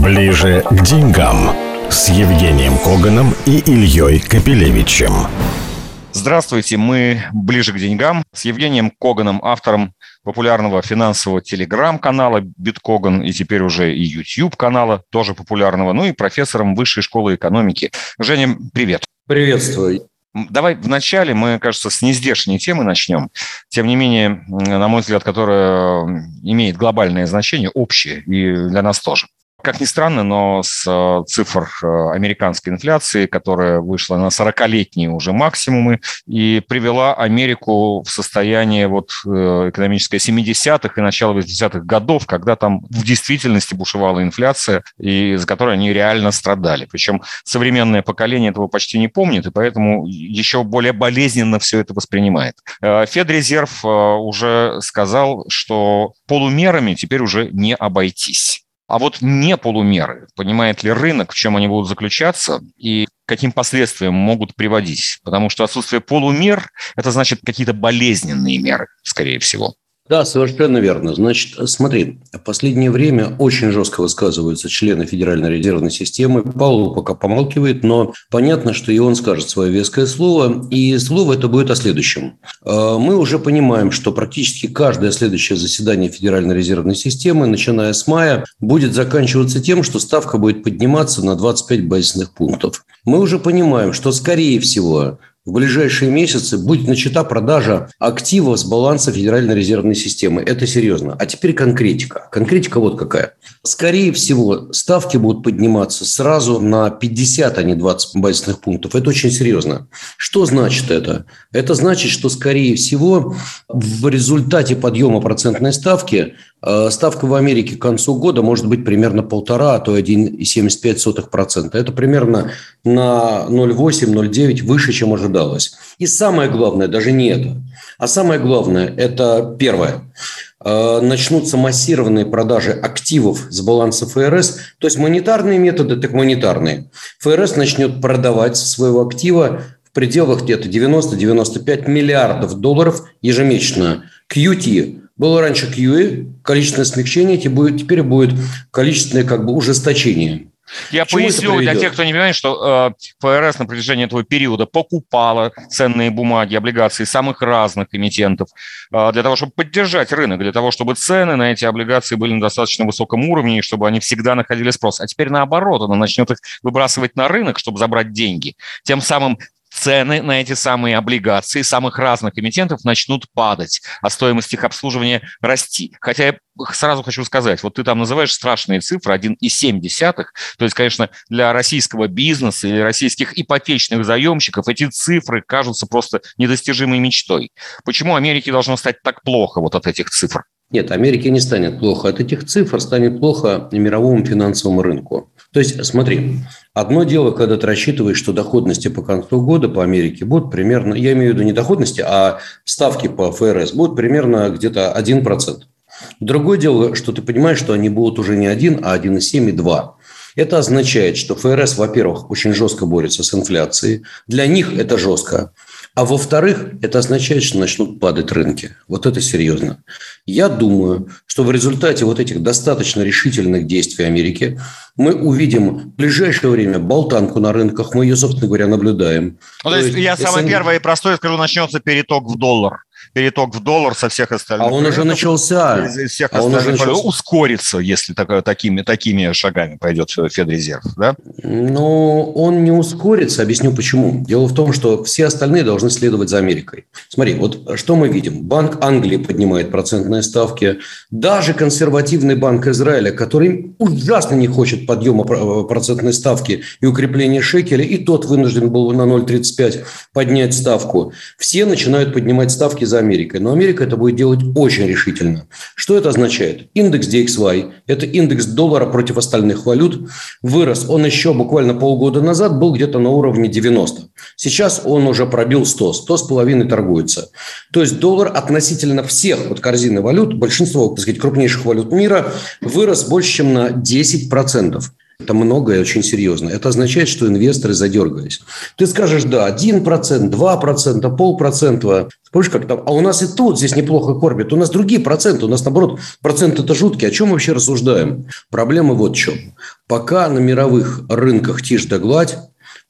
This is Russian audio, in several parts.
Ближе к деньгам с Евгением Коганом и Ильей Капелевичем. Здравствуйте, мы ближе к деньгам с Евгением Коганом, автором популярного финансового телеграм-канала Биткоган и теперь уже и YouTube-канала, тоже популярного, ну и профессором Высшей школы экономики. Женя, привет. Приветствую. Давай вначале мы, кажется, с нездешней темы начнем. Тем не менее, на мой взгляд, которая имеет глобальное значение, общее, и для нас тоже. Как ни странно, но с э, цифр э, американской инфляции, которая вышла на 40-летние уже максимумы и привела Америку в состояние вот э, экономическое 70-х и начала 80-х годов, когда там в действительности бушевала инфляция, и за которой они реально страдали. Причем современное поколение этого почти не помнит, и поэтому еще более болезненно все это воспринимает. Федрезерв уже сказал, что полумерами теперь уже не обойтись. А вот не полумеры, понимает ли рынок, в чем они будут заключаться и каким последствиям могут приводить? Потому что отсутствие полумер – это значит какие-то болезненные меры, скорее всего. Да, совершенно верно. Значит, смотри, в последнее время очень жестко высказываются члены Федеральной резервной системы. Паулу пока помалкивает, но понятно, что и он скажет свое веское слово. И слово это будет о следующем. А, мы уже понимаем, что практически каждое следующее заседание Федеральной резервной системы, начиная с мая, будет заканчиваться тем, что ставка будет подниматься на 25 базисных пунктов. Мы уже понимаем, что, скорее всего, в ближайшие месяцы будет начата продажа активов с баланса Федеральной резервной системы. Это серьезно. А теперь конкретика. Конкретика вот какая. Скорее всего, ставки будут подниматься сразу на 50, а не 20 базисных пунктов. Это очень серьезно. Что значит это? Это значит, что, скорее всего, в результате подъема процентной ставки ставка в Америке к концу года может быть примерно полтора, а то 1,75%. Это примерно на 0,8-0,9 выше, чем ожидалось. И самое главное, даже не это, а самое главное, это первое э, начнутся массированные продажи активов с баланса ФРС, то есть монетарные методы, так монетарные. ФРС начнет продавать своего актива в пределах где-то 90-95 миллиардов долларов ежемесячно. QT было раньше QE, количественное смягчение, теперь будет количественное как бы ужесточение. Я поясню для тех, кто не понимает, что э, ФРС на протяжении этого периода покупала ценные бумаги, облигации самых разных эмитентов э, для того, чтобы поддержать рынок, для того, чтобы цены на эти облигации были на достаточно высоком уровне, и чтобы они всегда находили спрос. А теперь наоборот, она начнет их выбрасывать на рынок, чтобы забрать деньги. Тем самым цены на эти самые облигации самых разных эмитентов начнут падать, а стоимость их обслуживания расти. Хотя я сразу хочу сказать, вот ты там называешь страшные цифры 1,7, то есть, конечно, для российского бизнеса или российских ипотечных заемщиков эти цифры кажутся просто недостижимой мечтой. Почему Америке должно стать так плохо вот от этих цифр? Нет, Америке не станет плохо. От этих цифр станет плохо мировому финансовому рынку. То есть, смотри, одно дело, когда ты рассчитываешь, что доходности по концу года по Америке будут примерно, я имею в виду не доходности, а ставки по ФРС будут примерно где-то 1%. Другое дело, что ты понимаешь, что они будут уже не 1, а 1,7 и 2. Это означает, что ФРС, во-первых, очень жестко борется с инфляцией. Для них это жестко. А во-вторых, это означает, что начнут падать рынки. Вот это серьезно. Я думаю, что в результате вот этих достаточно решительных действий Америки мы увидим в ближайшее время болтанку на рынках. Мы ее, собственно говоря, наблюдаем. Ну, то, то есть, я самое первое и простое скажу, начнется переток в доллар переток в доллар со всех остальных. А он уже начался. Из всех а он уже начался. ускорится, если так, такими, такими шагами пойдет Федрезерв, да? Ну, он не ускорится. Объясню почему. Дело в том, что все остальные должны следовать за Америкой. Смотри, вот что мы видим. Банк Англии поднимает процентные ставки. Даже консервативный банк Израиля, который ужасно не хочет подъема процентной ставки и укрепления шекеля, и тот вынужден был на 0,35 поднять ставку. Все начинают поднимать ставки за Америкой. Но Америка это будет делать очень решительно. Что это означает? Индекс DXY – это индекс доллара против остальных валют. Вырос он еще буквально полгода назад, был где-то на уровне 90. Сейчас он уже пробил 100, 100 с половиной торгуется. То есть доллар относительно всех вот корзины валют, большинство, так сказать, крупнейших валют мира, вырос больше, чем на 10%. Это многое очень серьезно. Это означает, что инвесторы задергались. Ты скажешь, да, 1%, 2%, полпроцента. Помнишь, как там? А у нас и тут здесь неплохо кормят. У нас другие проценты. У нас, наоборот, проценты это жуткие. О чем вообще рассуждаем? Проблема вот в чем. Пока на мировых рынках тишь да гладь,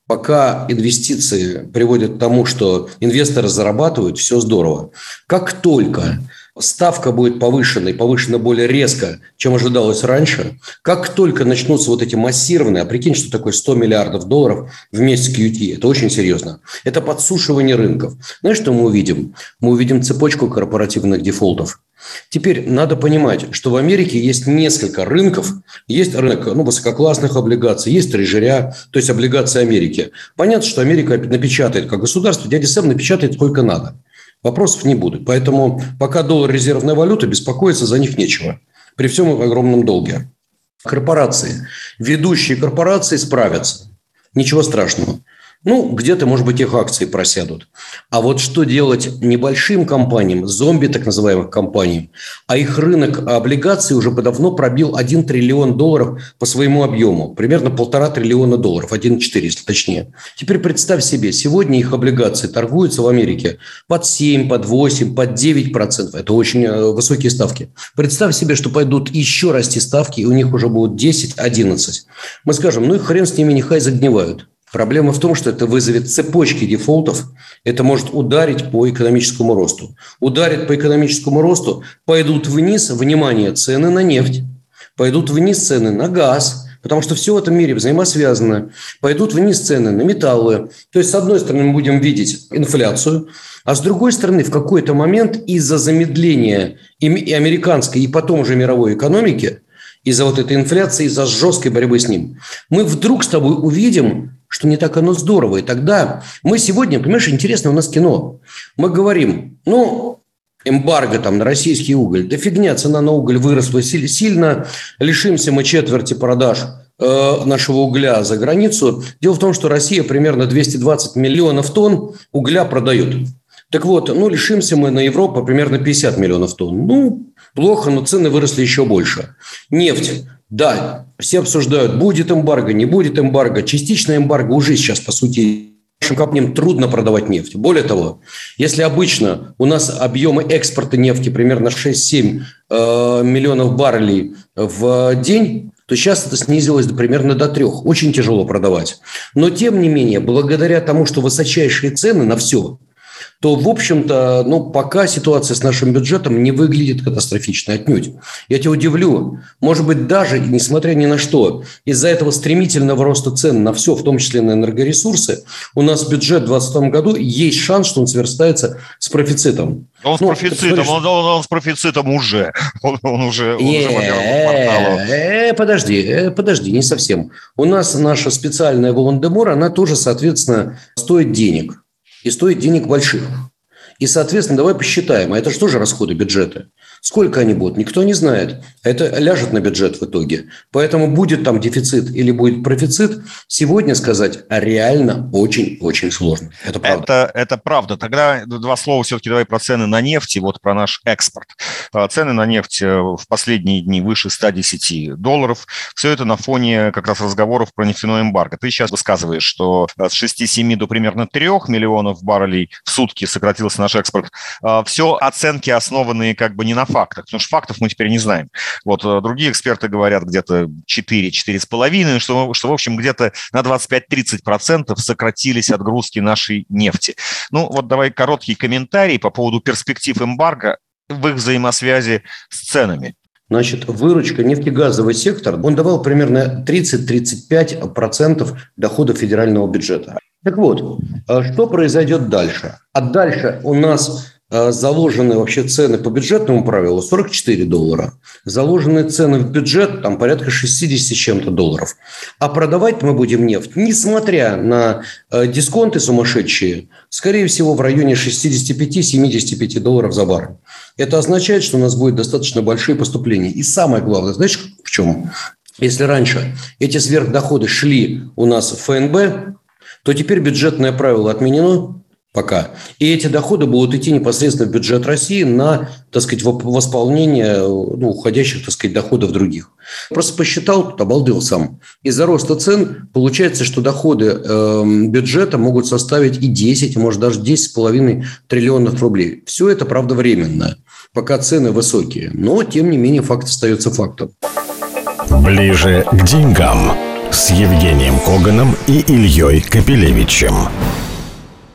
пока инвестиции приводят к тому, что инвесторы зарабатывают, все здорово. Как только ставка будет повышена и повышена более резко, чем ожидалось раньше, как только начнутся вот эти массированные, а прикинь, что такое 100 миллиардов долларов в месяц QT, это очень серьезно. Это подсушивание рынков. Знаешь, что мы увидим? Мы увидим цепочку корпоративных дефолтов. Теперь надо понимать, что в Америке есть несколько рынков. Есть рынок ну, высококлассных облигаций, есть трежеря, то есть облигации Америки. Понятно, что Америка напечатает, как государство, дядя Сэм напечатает сколько надо. Вопросов не будет. Поэтому пока доллар резервная валюта, беспокоиться за них нечего. При всем огромном долге. Корпорации. Ведущие корпорации справятся. Ничего страшного. Ну, где-то, может быть, их акции просядут. А вот что делать небольшим компаниям, зомби так называемых компаниям, а их рынок облигаций уже давно пробил 1 триллион долларов по своему объему, примерно полтора триллиона долларов, 1,4, если точнее. Теперь представь себе, сегодня их облигации торгуются в Америке под 7, под 8, под 9 процентов. Это очень э, высокие ставки. Представь себе, что пойдут еще расти ставки, и у них уже будут 10, 11. Мы скажем, ну и хрен с ними, нехай загнивают. Проблема в том, что это вызовет цепочки дефолтов. Это может ударить по экономическому росту. Ударит по экономическому росту, пойдут вниз, внимание, цены на нефть. Пойдут вниз цены на газ, потому что все в этом мире взаимосвязано. Пойдут вниз цены на металлы. То есть, с одной стороны, мы будем видеть инфляцию, а с другой стороны, в какой-то момент из-за замедления и американской, и потом уже мировой экономики, из-за вот этой инфляции, из-за жесткой борьбы с ним, мы вдруг с тобой увидим что не так оно здорово. И тогда мы сегодня, понимаешь, интересно у нас кино. Мы говорим, ну, эмбарго там на российский уголь, да фигня, цена на уголь выросла сильно, лишимся мы четверти продаж э, нашего угля за границу. Дело в том, что Россия примерно 220 миллионов тонн угля продает. Так вот, ну, лишимся мы на Европу примерно 50 миллионов тонн. Ну, плохо, но цены выросли еще больше. Нефть да, все обсуждают, будет эмбарго, не будет эмбарго. Частичная эмбарго уже сейчас, по сути, нашим компаниям трудно продавать нефть. Более того, если обычно у нас объемы экспорта нефти примерно 6-7 э, миллионов баррелей в день, то сейчас это снизилось примерно до трех. Очень тяжело продавать. Но, тем не менее, благодаря тому, что высочайшие цены на все, то, в общем-то, ну, пока ситуация с нашим бюджетом не выглядит катастрофично отнюдь. Я тебя удивлю. Может быть, даже, несмотря ни на что, из-за этого стремительного роста цен на все, в том числе на энергоресурсы, у нас бюджет в 2020 году есть шанс, что он сверстается с профицитом. Он ну, с профицитом, он, он, он с профицитом уже. Он, он уже, он уже э, подожди, э, подожди, не совсем. У нас наша специальная Волан-де-Мор, она тоже, соответственно, стоит денег и стоит денег больших. И, соответственно, давай посчитаем, а это что же расходы бюджета? Сколько они будут, никто не знает. Это ляжет на бюджет в итоге. Поэтому будет там дефицит или будет профицит, сегодня сказать реально очень-очень сложно. Это правда. Это, это правда. Тогда два слова все-таки давай про цены на нефть и вот про наш экспорт. А, цены на нефть э, в последние дни выше 110 долларов. Все это на фоне как раз разговоров про нефтяной эмбарго. Ты сейчас высказываешь, что с 6-7 до примерно 3 миллионов баррелей в сутки сократился наш экспорт. А, Все оценки основанные как бы не на фактах, потому что фактов мы теперь не знаем. Вот э, другие эксперты говорят где-то 4-4,5, что, что, в общем, где-то на 25-30% сократились отгрузки нашей нефти. Ну, вот давай короткий комментарий по поводу перспектив эмбарго в их взаимосвязи с ценами. Значит, выручка нефтегазовый сектор, он давал примерно 30-35% доходов федерального бюджета. Так вот, э, что произойдет дальше? А дальше у нас заложены вообще цены по бюджетному правилу 44 доллара. Заложенные цены в бюджет там порядка 60 с чем-то долларов. А продавать мы будем нефть, несмотря на э, дисконты сумасшедшие, скорее всего в районе 65-75 долларов за баррель. Это означает, что у нас будет достаточно большие поступления. И самое главное, знаешь, в чем? Если раньше эти сверхдоходы шли у нас в ФНБ, то теперь бюджетное правило отменено, пока. И эти доходы будут идти непосредственно в бюджет России на, так сказать, восполнение ну, уходящих, так сказать, доходов других. Просто посчитал, тут обалдел сам. Из-за роста цен получается, что доходы э, бюджета могут составить и 10, может даже 10,5 триллионов рублей. Все это, правда, временно, пока цены высокие. Но, тем не менее, факт остается фактом. Ближе к деньгам с Евгением Коганом и Ильей Капелевичем.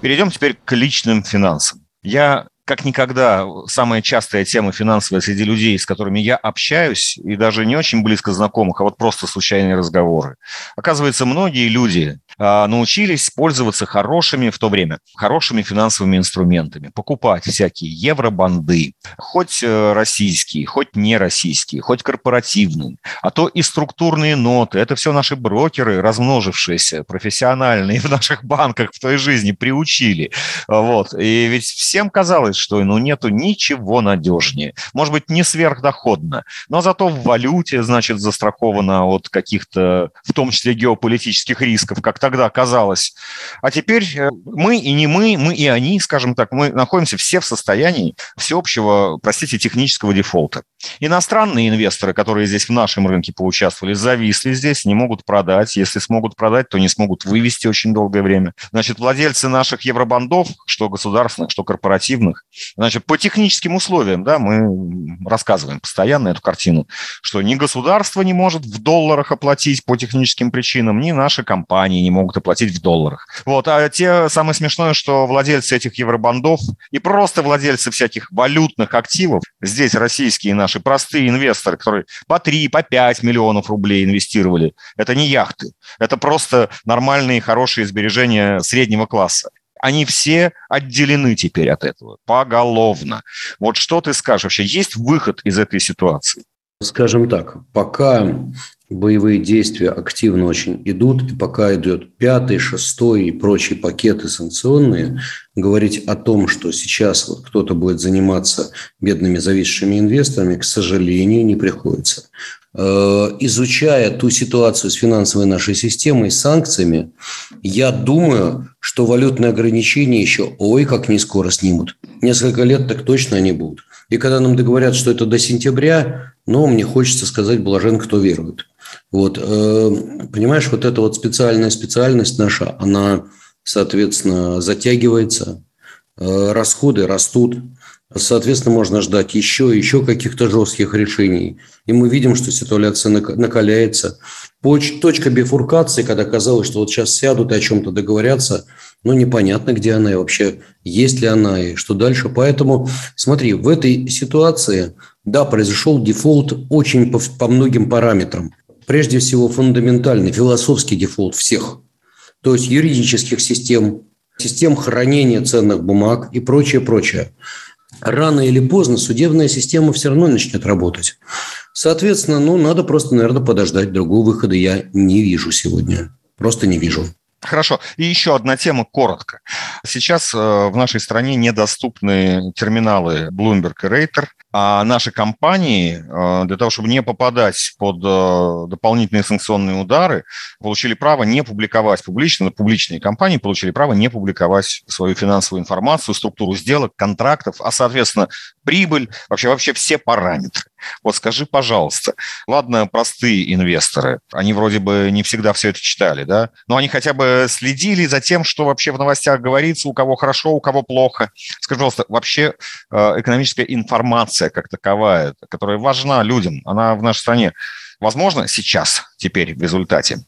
Перейдем теперь к личным финансам. Я как никогда самая частая тема финансовая среди людей, с которыми я общаюсь, и даже не очень близко знакомых, а вот просто случайные разговоры. Оказывается, многие люди а, научились пользоваться хорошими в то время, хорошими финансовыми инструментами, покупать всякие евробанды, хоть э, российские, хоть не российские, хоть корпоративные, а то и структурные ноты. Это все наши брокеры, размножившиеся, профессиональные в наших банках в той жизни, приучили. Вот. И ведь всем казалось, что ну, нету ничего надежнее. Может быть, не сверхдоходно, но зато в валюте, значит, застраховано от каких-то, в том числе геополитических рисков, как тогда казалось. А теперь э, мы и не мы, мы и они, скажем так, мы находимся все в состоянии всеобщего, простите, технического дефолта. Иностранные инвесторы, которые здесь в нашем рынке поучаствовали, зависли здесь, не могут продать. Если смогут продать, то не смогут вывести очень долгое время. Значит, владельцы наших евробандов, что государственных, что корпоративных, значит, по техническим условиям, да, мы рассказываем постоянно эту картину, что ни государство не может в долларах оплатить по техническим причинам, ни наши компании не могут оплатить в долларах. Вот, а те, самое смешное, что владельцы этих евробандов и просто владельцы всяких валютных активов, здесь российские наши простые инвесторы, которые по 3, по 5 миллионов рублей инвестировали, это не яхты, это просто нормальные, хорошие сбережения среднего класса они все отделены теперь от этого, поголовно. Вот что ты скажешь вообще? Есть выход из этой ситуации? Скажем так, пока боевые действия активно очень идут, и пока идет пятый, шестой и прочие пакеты санкционные, говорить о том, что сейчас вот кто-то будет заниматься бедными зависшими инвесторами, к сожалению, не приходится. Э, изучая ту ситуацию с финансовой нашей системой, с санкциями, я думаю, что валютные ограничения еще, ой, как не скоро снимут. Несколько лет так точно они будут. И когда нам договорят, что это до сентября, ну, мне хочется сказать, блажен, кто верует. Вот, э, понимаешь, вот эта вот специальная специальность наша, она, соответственно, затягивается, э, расходы растут, соответственно, можно ждать еще, еще каких-то жестких решений. И мы видим, что ситуация накаляется. Точка бифуркации, когда казалось, что вот сейчас сядут и о чем-то договорятся, ну, непонятно, где она и вообще есть ли она и что дальше. Поэтому, смотри, в этой ситуации, да, произошел дефолт очень по, по многим параметрам прежде всего фундаментальный философский дефолт всех, то есть юридических систем, систем хранения ценных бумаг и прочее, прочее. Рано или поздно судебная система все равно начнет работать. Соответственно, ну, надо просто, наверное, подождать. Другого выхода я не вижу сегодня. Просто не вижу. Хорошо. И еще одна тема коротко. Сейчас э, в нашей стране недоступны терминалы Bloomberg и Reuters, а наши компании э, для того, чтобы не попадать под э, дополнительные санкционные удары, получили право не публиковать публично, публичные компании получили право не публиковать свою финансовую информацию, структуру сделок, контрактов, а, соответственно, прибыль, вообще, вообще все параметры. Вот скажи, пожалуйста, ладно, простые инвесторы, они вроде бы не всегда все это читали, да, но они хотя бы следили за тем, что вообще в новостях говорится, у кого хорошо, у кого плохо. Скажи, пожалуйста, вообще э, экономическая информация как таковая, которая важна людям, она в нашей стране, возможно, сейчас, теперь, в результате?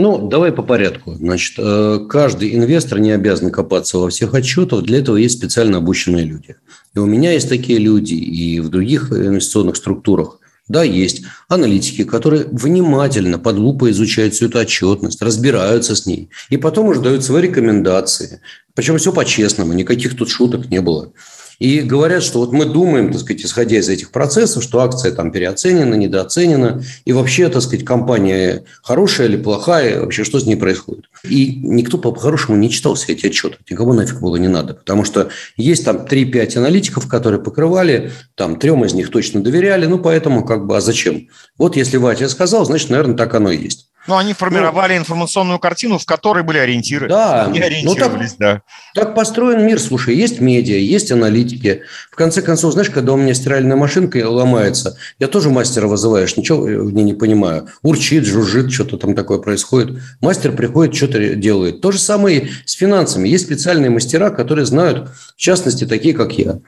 Ну, давай по порядку. Значит, э, каждый инвестор не обязан копаться во всех отчетах. Для этого есть специально обученные люди. И у меня есть такие люди, и в других инвестиционных структурах. Да, есть аналитики, которые внимательно под лупой изучают всю эту отчетность, разбираются с ней, и потом уже дают свои рекомендации. Причем все по-честному, никаких тут шуток не было. И говорят, что вот мы думаем, так сказать, исходя из этих процессов, что акция там переоценена, недооценена, и вообще, так сказать, компания хорошая или плохая, вообще что с ней происходит. И никто по-хорошему не читал все эти отчеты, никому нафиг было не надо, потому что есть там 3-5 аналитиков, которые покрывали, там трем из них точно доверяли, ну поэтому как бы, а зачем? Вот если Ватя сказал, значит, наверное, так оно и есть. Ну, они формировали ну, информационную картину, в которой были ориентиры. Да, они ориентировались, ну, так, да. Так построен мир, слушай, есть медиа, есть аналитики. В конце концов, знаешь, когда у меня стиральная машинка ломается, я тоже мастера вызываешь, ничего в ней не понимаю. Урчит, жужжит, что-то там такое происходит. Мастер приходит, что-то делает. То же самое с финансами. Есть специальные мастера, которые знают, в частности, такие, как я.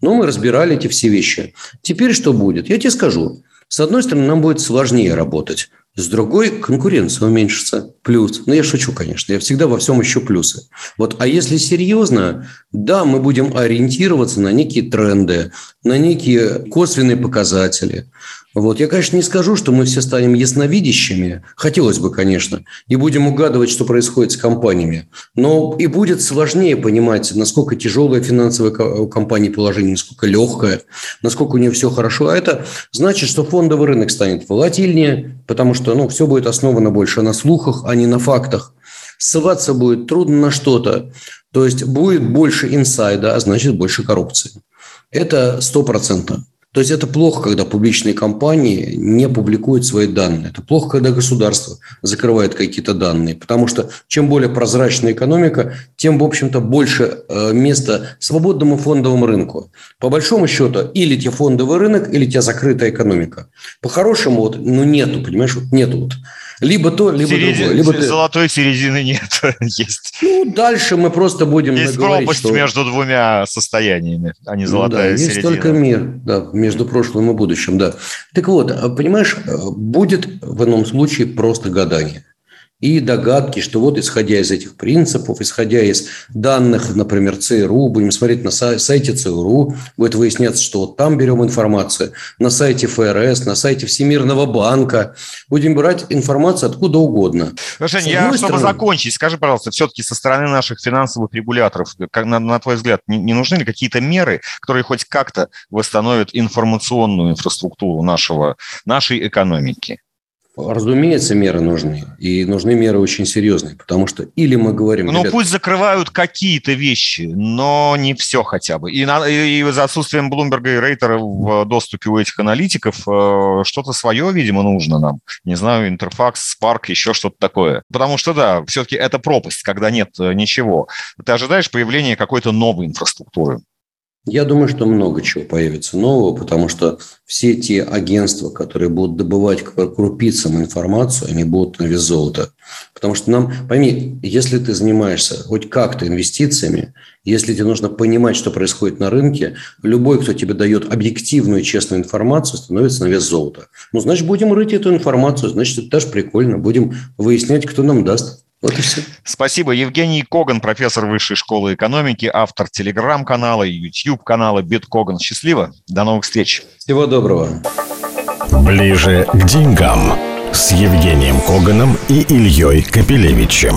Но мы разбирали эти все вещи. Теперь что будет? Я тебе скажу. С одной стороны, нам будет сложнее работать. С другой конкуренция уменьшится. Плюс. Ну, я шучу, конечно. Я всегда во всем ищу плюсы. Вот, а если серьезно, да, мы будем ориентироваться на некие тренды, на некие косвенные показатели. Вот. Я, конечно, не скажу, что мы все станем ясновидящими. Хотелось бы, конечно. И будем угадывать, что происходит с компаниями. Но и будет сложнее понимать, насколько тяжелое финансовое у компании положение, насколько легкое, насколько у нее все хорошо. А это значит, что фондовый рынок станет волатильнее, потому что ну, все будет основано больше на слухах, а не на фактах. Ссылаться будет трудно на что-то. То есть будет больше инсайда, а значит больше коррупции. Это стопроцентно. То есть это плохо, когда публичные компании не публикуют свои данные. Это плохо, когда государство закрывает какие-то данные. Потому что чем более прозрачная экономика, тем, в общем-то, больше э, места свободному фондовому рынку. По большому счету, или тебе фондовый рынок, или тебе закрытая экономика. По-хорошему, вот, ну, нету, понимаешь, вот нету вот либо то, либо Середин, другое. Либо золотой середины нет. Есть. Ну, дальше мы просто будем Есть говорить, пропасть что... между двумя состояниями, а не золотая ну, да, есть только мир, да, между прошлым и будущим, да. Так вот, понимаешь, будет в ином случае просто гадание и догадки, что вот исходя из этих принципов, исходя из данных, например, ЦРУ, будем смотреть на сайте ЦРУ, будет выясняться, что вот там берем информацию, на сайте ФРС, на сайте Всемирного банка, будем брать информацию откуда угодно. Женя, я, стороны... чтобы закончить, скажи, пожалуйста, все-таки со стороны наших финансовых регуляторов, как, на, на твой взгляд, не, не нужны ли какие-то меры, которые хоть как-то восстановят информационную инфраструктуру нашего, нашей экономики? Разумеется, меры нужны. И нужны меры очень серьезные. Потому что или мы говорим... Ну, ребят... пусть закрывают какие-то вещи, но не все хотя бы. И, на, и за отсутствием Блумберга и Рейтера в доступе у этих аналитиков э, что-то свое, видимо, нужно нам. Не знаю, Интерфакс, Спарк, еще что-то такое. Потому что, да, все-таки это пропасть, когда нет э, ничего. Ты ожидаешь появления какой-то новой инфраструктуры. Я думаю, что много чего появится нового, потому что все те агентства, которые будут добывать по крупицам информацию, они будут на вес золота. Потому что нам, пойми, если ты занимаешься хоть как-то инвестициями, если тебе нужно понимать, что происходит на рынке, любой, кто тебе дает объективную честную информацию, становится на вес золота. Ну, значит, будем рыть эту информацию, значит, это даже прикольно. Будем выяснять, кто нам даст. Вот и все. Спасибо. Евгений Коган, профессор Высшей школы экономики, автор телеграм-канала YouTube-канала Биткоган. Счастливо. До новых встреч. Всего доброго. Ближе к деньгам с Евгением Коганом и Ильей Капелевичем.